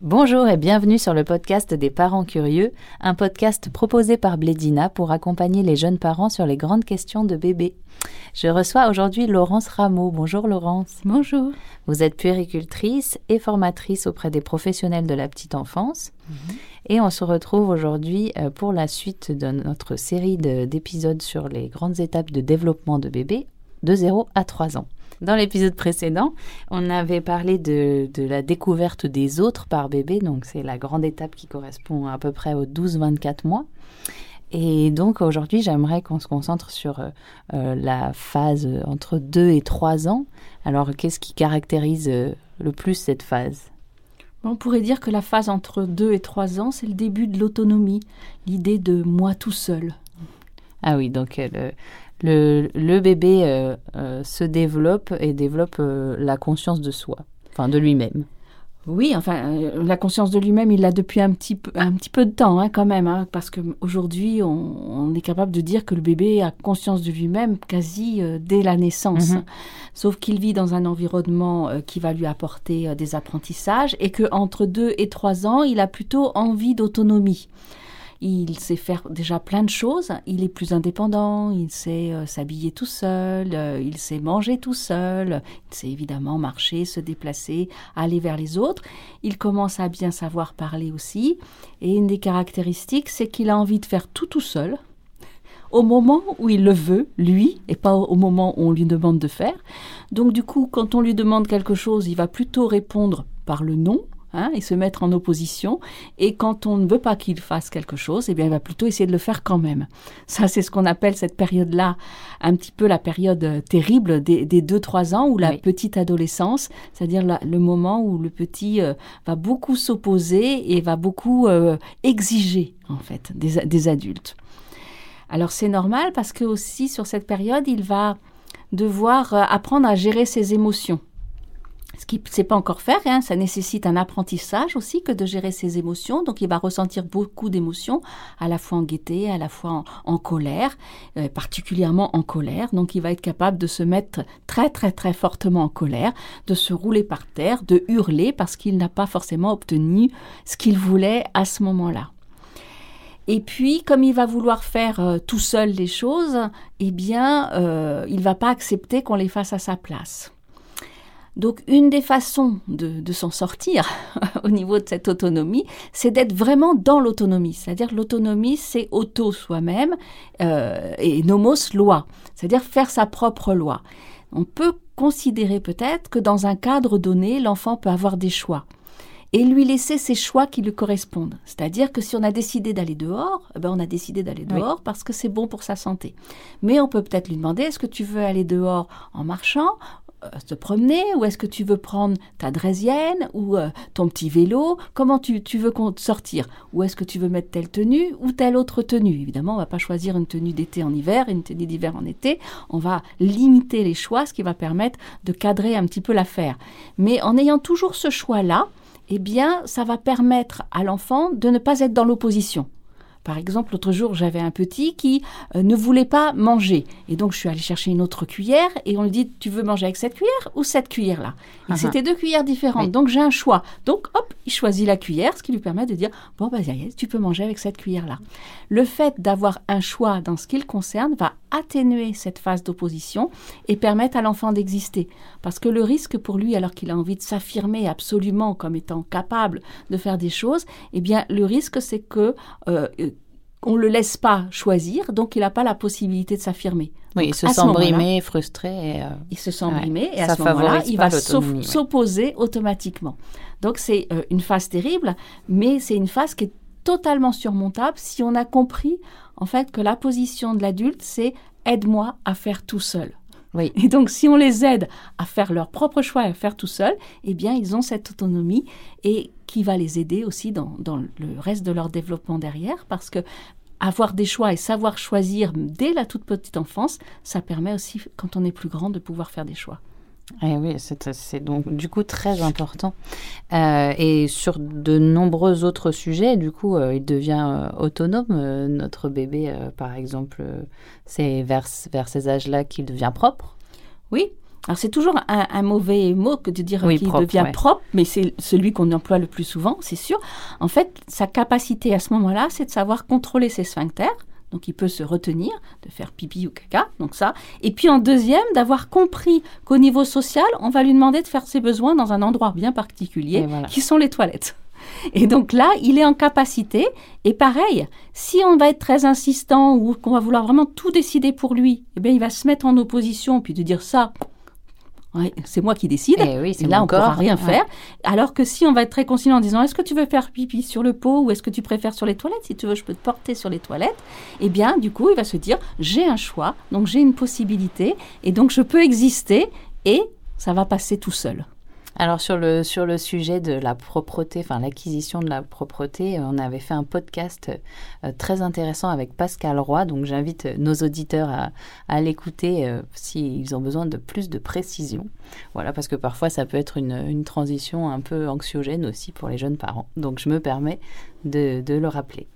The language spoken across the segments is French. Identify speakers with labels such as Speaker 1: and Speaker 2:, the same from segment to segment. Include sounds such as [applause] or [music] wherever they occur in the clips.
Speaker 1: Bonjour et bienvenue sur le podcast des parents curieux, un podcast proposé par Blédina pour accompagner les jeunes parents sur les grandes questions de bébé. Je reçois aujourd'hui Laurence Rameau. Bonjour Laurence.
Speaker 2: Bonjour.
Speaker 1: Vous êtes puéricultrice et formatrice auprès des professionnels de la petite enfance. Et on se retrouve aujourd'hui euh, pour la suite de notre série d'épisodes sur les grandes étapes de développement de bébé de 0 à 3 ans. Dans l'épisode précédent, on avait parlé de, la découverte des autres par bébé, donc c'est la grande étape qui correspond à peu près aux 12-24 mois. Et donc aujourd'hui, j'aimerais qu'on se concentre sur euh, euh, la phase entre 2 et 3 ans. Alors qu'est-ce qui caractérise euh, le plus cette phase?
Speaker 2: On pourrait dire que la phase entre 2 et 3 ans, c'est le début de l'autonomie, l'idée de moi tout seul.
Speaker 1: Ah oui, donc le, bébé euh, euh, se développe et développe euh, la conscience de soi, enfin de lui-même.
Speaker 2: Oui, enfin, la conscience de lui-même, il l'a depuis un petit peu, un petit peu de temps, hein, quand même, hein, parce qu'aujourd'hui, on, on, est capable de dire que le bébé a conscience de lui-même quasi dès la naissance. Mhm. Sauf qu'il vit dans un environnement qui va lui apporter des apprentissages et qu'entre deux et trois ans, il a plutôt envie d'autonomie il sait faire déjà plein de choses, il est plus indépendant, il sait euh, s'habiller tout seul, euh, il sait manger tout seul, il sait évidemment marcher, se déplacer, aller vers les autres. Il commence à bien savoir parler aussi, et une des caractéristiques, c'est qu'il a envie de faire tout tout seul, au moment où il le veut, lui, et pas au moment où on lui demande de faire. Donc du coup, quand on lui demande quelque chose, il va plutôt répondre par le non, Hein, et se mettre en opposition. Et quand on ne veut pas qu'il fasse quelque chose, eh bien, il va plutôt essayer de le faire quand même. Ça, c'est ce qu'on appelle cette période-là, un petit peu la période euh, terrible des, des 2-3 ans ou la petite adolescence, c'est-à-dire le moment où le petit euh, va beaucoup s'opposer et va beaucoup euh, exiger, en fait, des, des adultes. Alors, c'est normal parce que aussi, sur cette période, il va devoir apprendre à gérer ses émotions ce qui ne sait pas encore faire, ça nécessite un apprentissage aussi que de gérer ses émotions. Donc il va ressentir beaucoup d'émotions, à la fois en gaieté, à la fois en, colère, euh, particulièrement en colère. Donc il va être capable de se mettre très très très fortement en colère, de se rouler par terre, de hurler parce qu'il n'a pas forcément obtenu ce qu'il voulait à ce moment-là. Et puis, comme il va vouloir faire euh, tout seul les choses, eh bien, euh, il va pas accepter qu'on les fasse à sa place. Donc une des façons de, s'en sortir [laughs] au niveau de cette autonomie, c'est d'être vraiment dans l'autonomie. C'est-à-dire l'autonomie, c'est auto soi-même euh, et nomos loi, c'est-à-dire faire sa propre loi. On peut considérer peut-être que dans un cadre donné, l'enfant peut avoir des choix et lui laisser ses choix qui lui correspondent. C'est-à-dire que si on a décidé d'aller dehors, eh ben on a décidé d'aller dehors parce que c'est bon pour sa santé. Mais on peut peut-être lui demander est-ce que tu veux aller dehors en marchant euh, se promener ou est-ce que tu veux prendre ta draisienne ou euh, ton petit vélo? Comment tu, tu veux sortir? Ou est-ce que tu veux mettre telle tenue ou telle autre tenue? Évidemment, on va pas choisir une tenue d'été en hiver et une tenue d'hiver en été. On va limiter les choix, ce qui va permettre de cadrer un petit peu l'affaire. Mais en ayant toujours ce choix-là, eh bien, ça va permettre à l'enfant de ne pas être dans l'opposition. Par exemple, l'autre jour, j'avais un petit qui euh, ne voulait pas manger. Et donc, je suis allée chercher une autre cuillère et on lui dit Tu veux manger avec cette cuillère ou cette cuillère-là? Et c'était deux cuillères différentes. Donc, j'ai un choix. Donc, hop, il choisit la cuillère, ce qui lui permet de dire Bon, bah, tu peux manger avec cette cuillère-là. Le fait d'avoir un choix dans ce qu'il concerne va atténuer cette phase d'opposition et permettre à l'enfant d'exister. Parce que le risque pour lui, alors qu'il a envie de s'affirmer absolument comme étant capable de faire des choses, eh bien, le risque, c'est que euh, on le laisse pas choisir, donc il n'a pas la possibilité de s'affirmer.
Speaker 1: Oui, il se sent brimé, frustré.
Speaker 2: Euh, il se sent brimé et à ce moment-là, il va s'opposer automatiquement. Donc c'est euh, une phase terrible, mais c'est une phase qui est totalement surmontable si on a compris en fait que la position de l'adulte, c'est aide-moi à faire tout seul. Oui. Et donc, si on les aide à faire leur propre choix et à faire tout seul, eh bien, ils ont cette autonomie et qui va les aider aussi dans, dans le reste de leur développement derrière, parce que avoir des choix et savoir choisir dès la toute petite enfance, ça permet aussi, quand on est plus grand, de pouvoir faire des choix.
Speaker 1: Eh oui, c'est donc du coup très important. Euh, et sur de nombreux autres sujets, du coup, euh, il devient euh, autonome. notre bébé, par exemple, c'est vers, vers ces âges-là qu'il devient propre.
Speaker 2: Oui, Alors c'est toujours un, mauvais mot que de dire qu'il devient propre, mais c'est celui qu'on emploie le plus souvent, c'est sûr. En fait, sa capacité à ce moment-là, c'est de savoir contrôler ses sphincters. Donc il peut se retenir de faire pipi ou caca, donc ça. Et puis en deuxième, d'avoir compris qu'au niveau social, on va lui demander de faire ses besoins dans un endroit bien particulier, qui sont les toilettes. Et donc là, il est en capacité. Et pareil, si on va être très insistant ou qu'on va vouloir vraiment tout décider pour lui, eh bien, il va se mettre en opposition puis de dire ça. C'est moi qui décide.
Speaker 1: Eh oui,
Speaker 2: et là, on ne pourra rien faire. Alors que si on va être très conciliant en disant est-ce que tu veux faire pipi sur le pot ou est-ce que tu préfères sur les toilettes? Si tu veux, je peux te porter sur les toilettes. Eh bien, du coup, il va se dire j'ai un choix, donc j'ai une possibilité et donc je peux exister et ça va passer tout seul.
Speaker 1: Alors sur le, sur le sujet de la propreté, enfin l'acquisition de la propreté, euh, on avait fait un podcast euh, très intéressant avec Pascal Roy, donc j'invite nos auditeurs à, l'écouter euh, s'ils ont besoin de plus de précision. Voilà, parce que parfois ça peut être une, transition un peu anxiogène aussi pour les jeunes parents. Donc je me permets de, de le rappeler.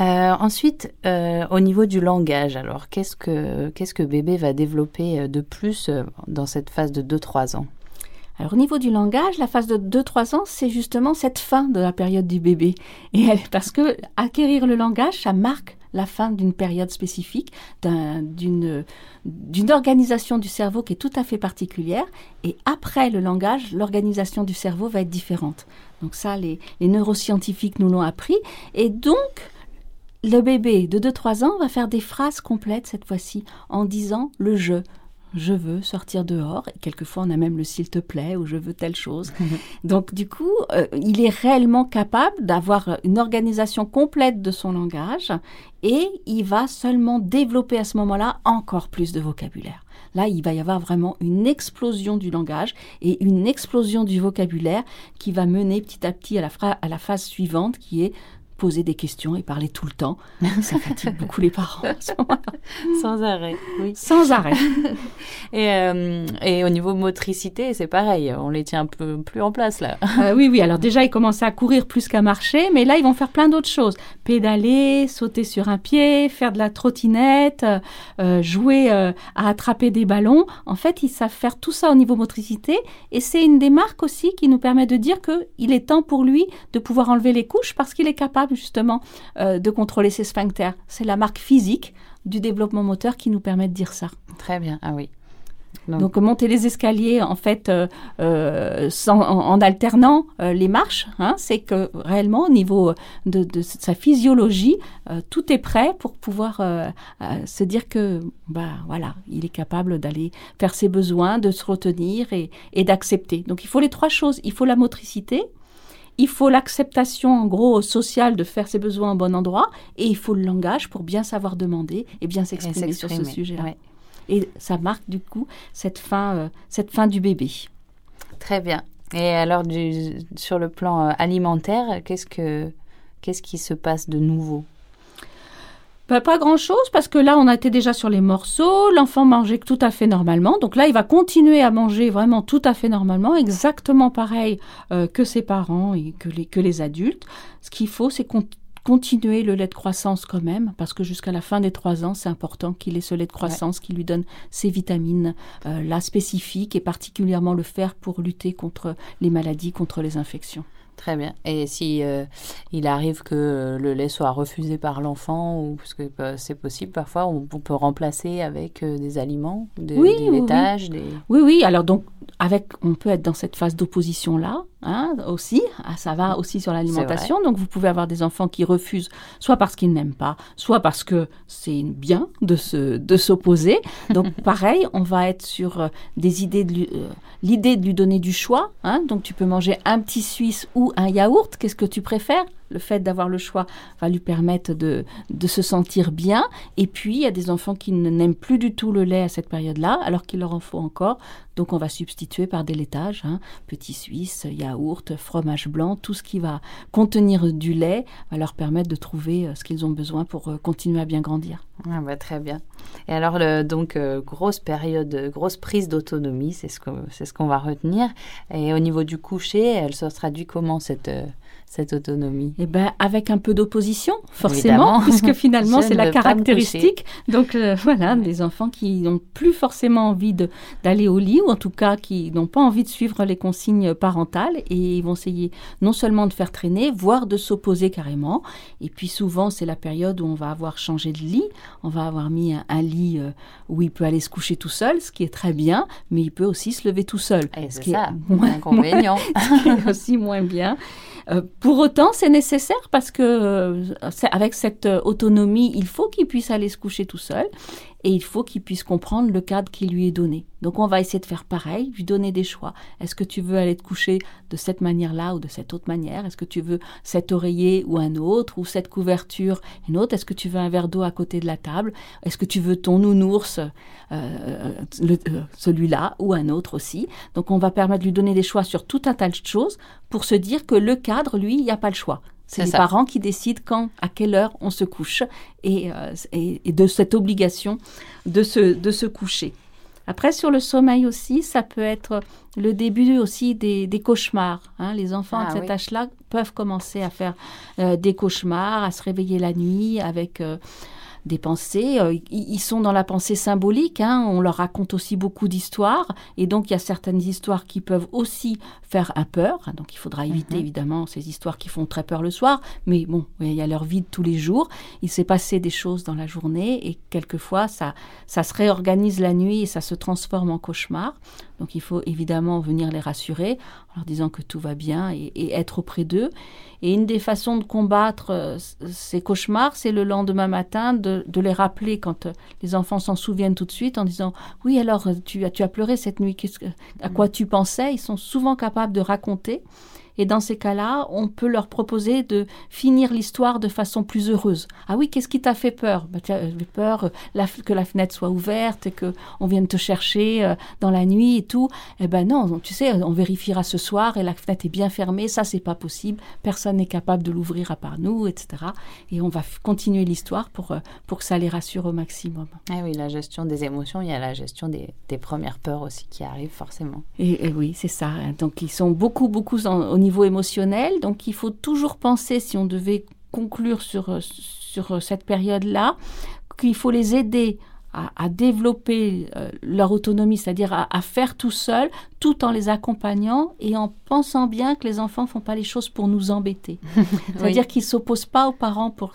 Speaker 1: ensuite, au niveau du langage, alors qu'est-ce que, qu'est-ce que bébé va développer de plus dans cette phase de 2-3 ans?
Speaker 2: Alors au niveau du langage, la phase de 2-3 ans, c'est justement cette fin de la période du bébé. Et parce que acquérir le langage, ça marque la fin d'une période spécifique, d'une organisation du cerveau qui est tout à fait particulière. Et après le langage, l'organisation du cerveau va être différente. Donc ça, les, neuroscientifiques nous l'ont appris. Et donc, le bébé de 2-3 ans va faire des phrases complètes cette fois-ci en disant le je, je veux sortir dehors. Et quelquefois, on a même le s'il te plaît ou je veux telle chose. [laughs] Donc, du coup, euh, il est réellement capable d'avoir une organisation complète de son langage et il va seulement développer à ce moment-là encore plus de vocabulaire. Là, il va y avoir vraiment une explosion du langage et une explosion du vocabulaire qui va mener petit à petit à la, à la phase suivante qui est poser des questions et parler tout le temps. [laughs] Ça fatigue beaucoup les parents.
Speaker 1: Sans arrêt, oui.
Speaker 2: Sans arrêt. [laughs]
Speaker 1: et, euh, et, au niveau motricité, c'est pareil. On les tient un peu plus en place là.
Speaker 2: Euh, oui, oui. Alors déjà, ils commencent à courir plus qu'à marcher, mais là, ils vont faire plein d'autres choses. Pédaler, sauter sur un pied, faire de la trottinette, euh, jouer à attraper des ballons. En fait, ils savent faire tout ça au niveau motricité. Et c'est une des marques aussi qui nous permet de dire qu'il est temps pour lui de pouvoir enlever les couches parce qu'il est capable justement de contrôler ses sphincters. C'est la marque physique du développement moteur qui nous permet de dire ça.
Speaker 1: Très bien, ah oui.
Speaker 2: Donc, monter les escaliers en fait euh, euh, en, alternant les marches, hein, c'est que réellement au niveau de, sa physiologie, tout est prêt pour pouvoir se dire que bah voilà, il est capable d'aller faire ses besoins, de se retenir et, et d'accepter. Donc il faut les trois choses. Il faut la motricité, il faut l'acceptation, en gros, sociale de faire ses besoins au bon endroit, et il faut le langage pour bien savoir demander et bien s'exprimer sur ce sujet-là. Et ça marque du coup cette fin, euh, cette fin du bébé.
Speaker 1: Très bien. Et alors, sur le plan euh, alimentaire, qu'est-ce que qu'est-ce qui se passe de nouveau?
Speaker 2: Pas grand-chose parce que là, on était déjà sur les morceaux. L'enfant mangeait tout à fait normalement. Donc là, il va continuer à manger vraiment tout à fait normalement, exactement pareil euh, que ses parents et que les, que les adultes. Ce qu'il faut, c'est continuer le lait de croissance quand même, parce que jusqu'à la fin des trois ans, c'est important qu'il ait ce lait de croissance qui lui donne ses vitamines, euh, là spécifiques, et particulièrement le fer pour lutter contre les maladies, contre les infections.
Speaker 1: Très bien. Et si euh, il arrive que le lait soit refusé par l'enfant, ou parce que bah, c'est possible parfois, on, peut remplacer avec euh, des aliments, des, oui, des laitages,
Speaker 2: oui. oui, oui. Alors donc avec, on peut être dans cette phase d'opposition là hein, aussi. Ah, ça va aussi sur l'alimentation. Donc vous pouvez avoir des enfants qui refusent, soit parce qu'ils n'aiment pas, soit parce que c'est bien de se de s'opposer. Donc [laughs] pareil, on va être sur euh, des idées de l'idée de lui donner du choix. Hein. Donc tu peux manger un petit suisse ou un yaourt, qu'est-ce que tu préfères? Le fait d'avoir le choix va lui permettre de, de, se sentir bien. Et puis, il y a des enfants qui n'aiment plus du tout le lait à cette période-là, alors qu'il leur en faut encore. Donc, on va substituer par des laitages, hein, petit suisse, yaourt, fromage blanc, tout ce qui va contenir du lait va leur permettre de trouver euh, ce qu'ils ont besoin pour euh, continuer à bien grandir.
Speaker 1: Ah bah, très bien. Et alors, donc, euh, grosse période, grosse prise d'autonomie, c'est ce qu'on ce qu'on va retenir. Et au niveau du coucher, elle se traduit comment cette cette autonomie
Speaker 2: Eh ben, avec un peu d'opposition, forcément, puisque [laughs] finalement c'est la caractéristique. Donc euh, voilà, des enfants qui n'ont plus forcément envie d'aller au lit, ou en tout cas qui n'ont pas envie de suivre les consignes parentales, et ils vont essayer non seulement de faire traîner, voire de s'opposer carrément. Et puis souvent c'est la période où on va avoir changé de lit, on va avoir mis un, lit euh, où il peut aller se coucher tout seul, ce qui est très bien, mais il peut aussi se lever tout seul.
Speaker 1: c'est ça, moins inconvénient. [laughs]
Speaker 2: ce qui est aussi moins bien. Euh, pour autant, c'est nécessaire parce que euh, avec cette autonomie, il faut qu'il puisse aller se coucher tout seul et il faut qu'il puisse comprendre le cadre qui lui est donné. Donc on va essayer de faire pareil, lui donner des choix. Est-ce que tu veux aller te coucher de cette manière-là ou de cette autre manière? Est-ce que tu veux cet oreiller ou un autre ou cette couverture une autre? Est-ce que tu veux un verre d'eau à côté de la table? Est-ce que tu veux ton nounours, euh, euh, celui-là ou un autre aussi? Donc on va permettre de lui donner des choix sur tout un tas de choses pour se dire que le cadre, lui, il n'y a pas le choix. C'est les parents qui décident quand, à quelle heure on se couche et, euh, de cette obligation de se, de se coucher. Après, sur le sommeil aussi, ça peut être le début aussi des, cauchemars. Hein. Les enfants à ah cet âge-là peuvent commencer à faire euh, des cauchemars, à se réveiller la nuit avec euh, des pensées. Euh, ils sont dans la pensée symbolique. Hein. On leur raconte aussi beaucoup d'histoires. Et donc, il y a certaines histoires qui peuvent aussi faire un peur. Donc, il faudra éviter mhm. évidemment ces histoires qui font très peur le soir. Mais bon, il y a leur vie de tous les jours. Il s'est passé des choses dans la journée et quelquefois, ça, ça se réorganise la nuit et ça se transforme en cauchemar. Donc, il faut évidemment venir les rassurer en leur disant que tout va bien et être auprès d'eux. Et une des façons de combattre euh, ces cauchemars, c'est le lendemain matin de, les rappeler quand euh, les enfants s'en souviennent tout de suite en disant Oui, alors tu, tu as pleuré cette nuit, à quoi tu pensais Ils sont souvent capables de raconter. Et dans ces cas-là, on peut leur proposer de finir l'histoire de façon plus heureuse. Ah oui, qu'est-ce qui t'a fait peur? Bah, as peur euh, que la fenêtre soit ouverte et que on vienne te chercher euh, dans la nuit et tout. Eh ben non, tu sais, on vérifiera ce soir et la fenêtre est bien fermée. Ça, c'est pas possible. Personne n'est capable de l'ouvrir à part nous, etc. Et on va continuer l'histoire pour, euh, pour que ça les rassure au maximum.
Speaker 1: Eh oui, la gestion des émotions, il y a la gestion des, des premières peurs aussi qui arrivent forcément.
Speaker 2: Et, oui, c'est ça. Donc, ils sont beaucoup, beaucoup au niveau niveau émotionnel. Donc il faut toujours penser, si on devait conclure sur, euh, sur euh, cette période-là, qu'il faut les aider à, développer euh, leur autonomie, c'est-à-dire à, faire tout seul, tout en les accompagnant et en pensant bien que les enfants font pas les choses pour nous embêter. [laughs] C'est-à-dire qu'ils s'opposent pas aux parents pour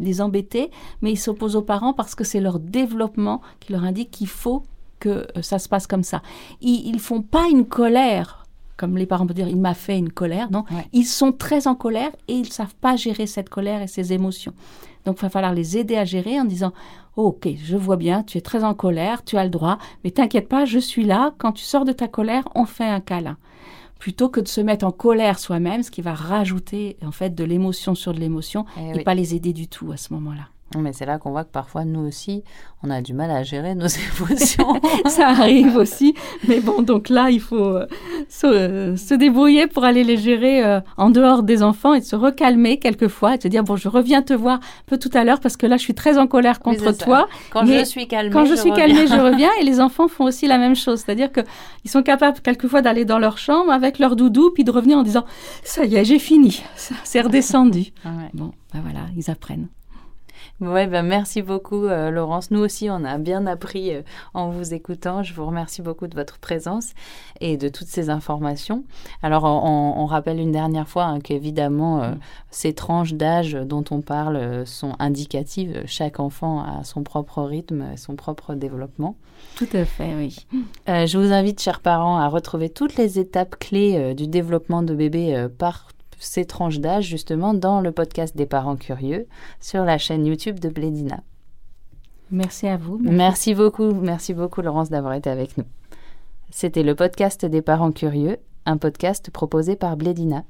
Speaker 2: les embêter, mais ils s'opposent aux parents parce que c'est leur développement qui leur indique qu'il faut que ça se passe comme ça. Ils, ils font pas une colère comme les parents peuvent dire, il m'a fait une colère. Non, ils sont très en colère et ils savent pas gérer cette colère et ces émotions. Donc, il va falloir les aider à gérer en disant, ok, je vois bien, tu es très en colère, tu as le droit, mais t'inquiète pas, je suis là. Quand tu sors de ta colère, on fait un câlin. Plutôt que de se mettre en colère soi-même, ce qui va rajouter en fait de l'émotion sur de l'émotion eh et pas les aider du tout à ce moment-là.
Speaker 1: Mais c'est là qu'on voit que parfois, nous aussi, on a du mal à gérer nos [laughs] émotions. [laughs]
Speaker 2: ça arrive aussi. Mais bon, donc là, il faut euh, se, débrouiller pour aller les gérer euh, en dehors des enfants et se recalmer quelquefois et se dire, bon, je reviens te voir un peu tout à l'heure parce que là, je suis très en colère contre toi.
Speaker 1: Quand je suis calmée,
Speaker 2: quand je, suis calmée, je [laughs] reviens. Et les enfants font aussi la même chose. C'est-à-dire qu'ils sont capables quelquefois d'aller dans leur chambre avec leur doudou puis de revenir en disant, ça y est, j'ai fini. C'est redescendu. Ah bon, ben voilà, ils apprennent.
Speaker 1: Ouais, ben merci beaucoup, euh, Laurence. Nous aussi, on a bien appris euh, en vous écoutant. Je vous remercie beaucoup de votre présence et de toutes ces informations. Alors, on, rappelle une dernière fois hein, qu'évidemment, euh, ces tranches d'âge dont on parle sont indicatives. Chaque enfant a son propre rythme, son propre développement.
Speaker 2: Tout à fait, oui.
Speaker 1: je vous invite, chers parents, à retrouver toutes les étapes clés du développement de bébé par ces tranches d'âge justement dans le podcast des parents curieux sur la chaîne YouTube de Blédina.
Speaker 2: Merci à vous.
Speaker 1: Merci. beaucoup, merci beaucoup Laurence d'avoir été avec nous. C'était le podcast des parents curieux, un podcast proposé par Blédina.